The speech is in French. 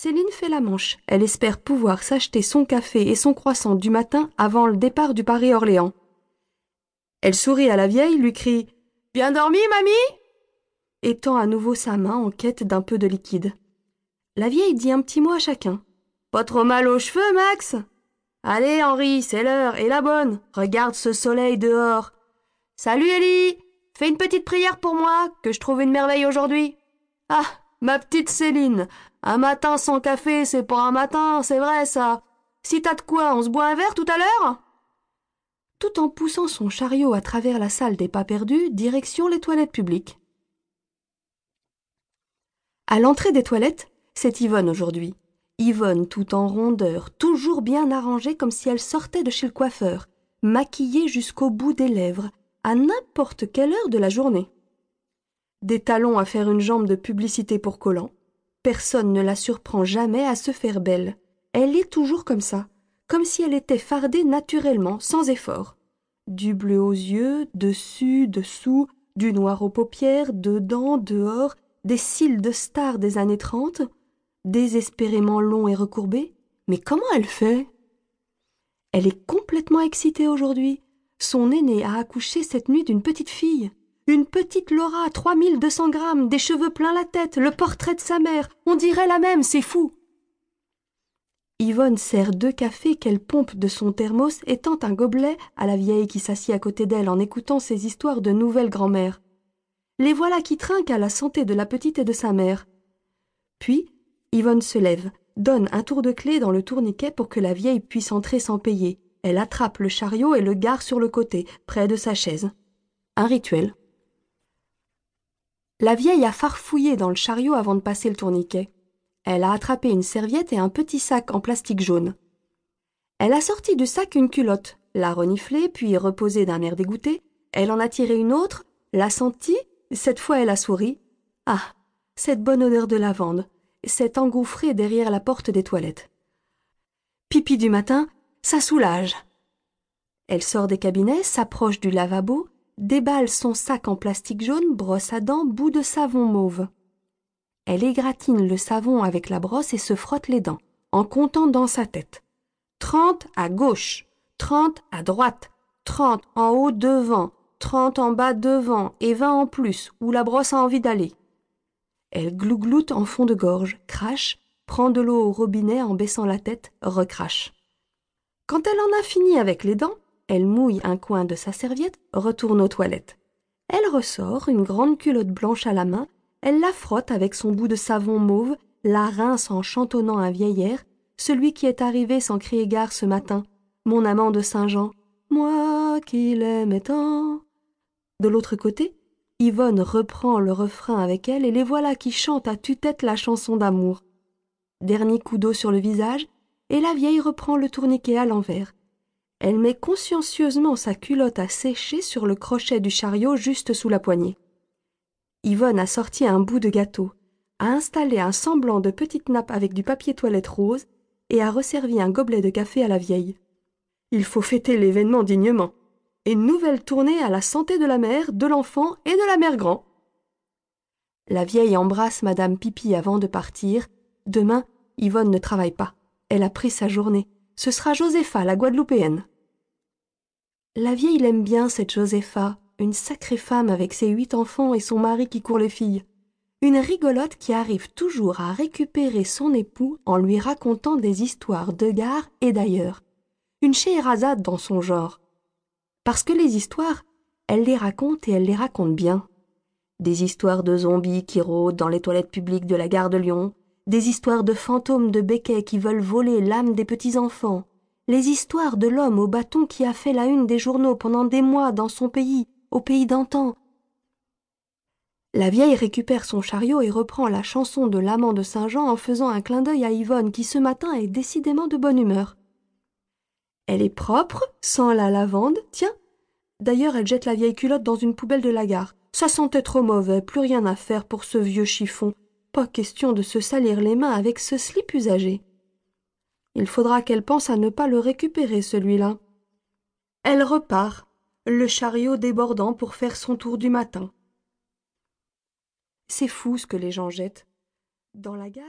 Céline fait la manche. Elle espère pouvoir s'acheter son café et son croissant du matin avant le départ du Paris-Orléans. Elle sourit à la vieille, lui crie Bien dormi, mamie et tend à nouveau sa main en quête d'un peu de liquide. La vieille dit un petit mot à chacun. Pas trop mal aux cheveux, Max Allez, Henri, c'est l'heure, et la bonne. Regarde ce soleil dehors. Salut, Ellie Fais une petite prière pour moi, que je trouve une merveille aujourd'hui. Ah, ma petite Céline, un matin sans café, c'est pas un matin, c'est vrai ça. Si t'as de quoi, on se boit un verre tout à l'heure? Tout en poussant son chariot à travers la salle des pas perdus, direction les toilettes publiques. À l'entrée des toilettes, c'est Yvonne aujourd'hui. Yvonne tout en rondeur, toujours bien arrangée comme si elle sortait de chez le coiffeur, maquillée jusqu'au bout des lèvres, à n'importe quelle heure de la journée. Des talons à faire une jambe de publicité pour collant. Personne ne la surprend jamais à se faire belle. Elle est toujours comme ça, comme si elle était fardée naturellement, sans effort. Du bleu aux yeux, dessus, dessous, du noir aux paupières, dedans, dehors, des cils de star des années trente, désespérément longs et recourbés. Mais comment elle fait? Elle est complètement excitée aujourd'hui. Son aîné a accouché cette nuit d'une petite fille. Une petite Laura, trois mille deux cents grammes, des cheveux plein la tête, le portrait de sa mère. On dirait la même, c'est fou. Yvonne sert deux cafés qu'elle pompe de son thermos et tend un gobelet à la vieille qui s'assit à côté d'elle en écoutant ses histoires de nouvelle grand-mère. Les voilà qui trinquent à la santé de la petite et de sa mère. Puis, Yvonne se lève, donne un tour de clé dans le tourniquet pour que la vieille puisse entrer sans payer. Elle attrape le chariot et le gare sur le côté, près de sa chaise. Un rituel. La vieille a farfouillé dans le chariot avant de passer le tourniquet. Elle a attrapé une serviette et un petit sac en plastique jaune. Elle a sorti du sac une culotte, l'a reniflée, puis reposée d'un air dégoûté. Elle en a tiré une autre, l'a sentie, cette fois elle a souri. Ah. Cette bonne odeur de lavande, s'est engouffrée derrière la porte des toilettes. Pipi du matin, ça soulage. Elle sort des cabinets, s'approche du lavabo, déballe son sac en plastique jaune, brosse à dents, bout de savon mauve. Elle égratine le savon avec la brosse et se frotte les dents, en comptant dans sa tête. Trente à gauche, trente à droite, trente en haut devant, trente en bas devant et vingt en plus, où la brosse a envie d'aller. Elle glougloute en fond de gorge, crache, prend de l'eau au robinet en baissant la tête, recrache. Quand elle en a fini avec les dents, elle mouille un coin de sa serviette, retourne aux toilettes. Elle ressort, une grande culotte blanche à la main, elle la frotte avec son bout de savon mauve, la rince en chantonnant un vieil air, celui qui est arrivé sans crier gare ce matin, mon amant de Saint-Jean. Moi qui l'aimais tant. De l'autre côté, Yvonne reprend le refrain avec elle et les voilà qui chantent à tue-tête la chanson d'amour. Dernier coup d'eau sur le visage, et la vieille reprend le tourniquet à l'envers. Elle met consciencieusement sa culotte à sécher sur le crochet du chariot juste sous la poignée. Yvonne a sorti un bout de gâteau, a installé un semblant de petite nappe avec du papier toilette rose et a resservi un gobelet de café à la vieille. Il faut fêter l'événement dignement et nouvelle tournée à la santé de la mère, de l'enfant et de la mère grand. La vieille embrasse Madame Pipi avant de partir. Demain, Yvonne ne travaille pas. Elle a pris sa journée. Ce sera Josépha, la Guadeloupéenne. La vieille l'aime bien, cette Josépha, une sacrée femme avec ses huit enfants et son mari qui court les filles. Une rigolote qui arrive toujours à récupérer son époux en lui racontant des histoires de gare et d'ailleurs. Une Scheherazade dans son genre. Parce que les histoires, elle les raconte et elle les raconte bien. Des histoires de zombies qui rôdent dans les toilettes publiques de la gare de Lyon, des histoires de fantômes de béquets qui veulent voler l'âme des petits-enfants, les histoires de l'homme au bâton qui a fait la une des journaux pendant des mois dans son pays, au pays d'antan. La vieille récupère son chariot et reprend la chanson de l'amant de Saint-Jean en faisant un clin d'œil à Yvonne qui ce matin est décidément de bonne humeur. Elle est propre, sans la lavande, tiens. D'ailleurs, elle jette la vieille culotte dans une poubelle de la gare. Ça sentait trop mauvais, plus rien à faire pour ce vieux chiffon. Question de se salir les mains avec ce slip usagé. Il faudra qu'elle pense à ne pas le récupérer, celui-là. Elle repart, le chariot débordant pour faire son tour du matin. C'est fou ce que les gens jettent. Dans la gare,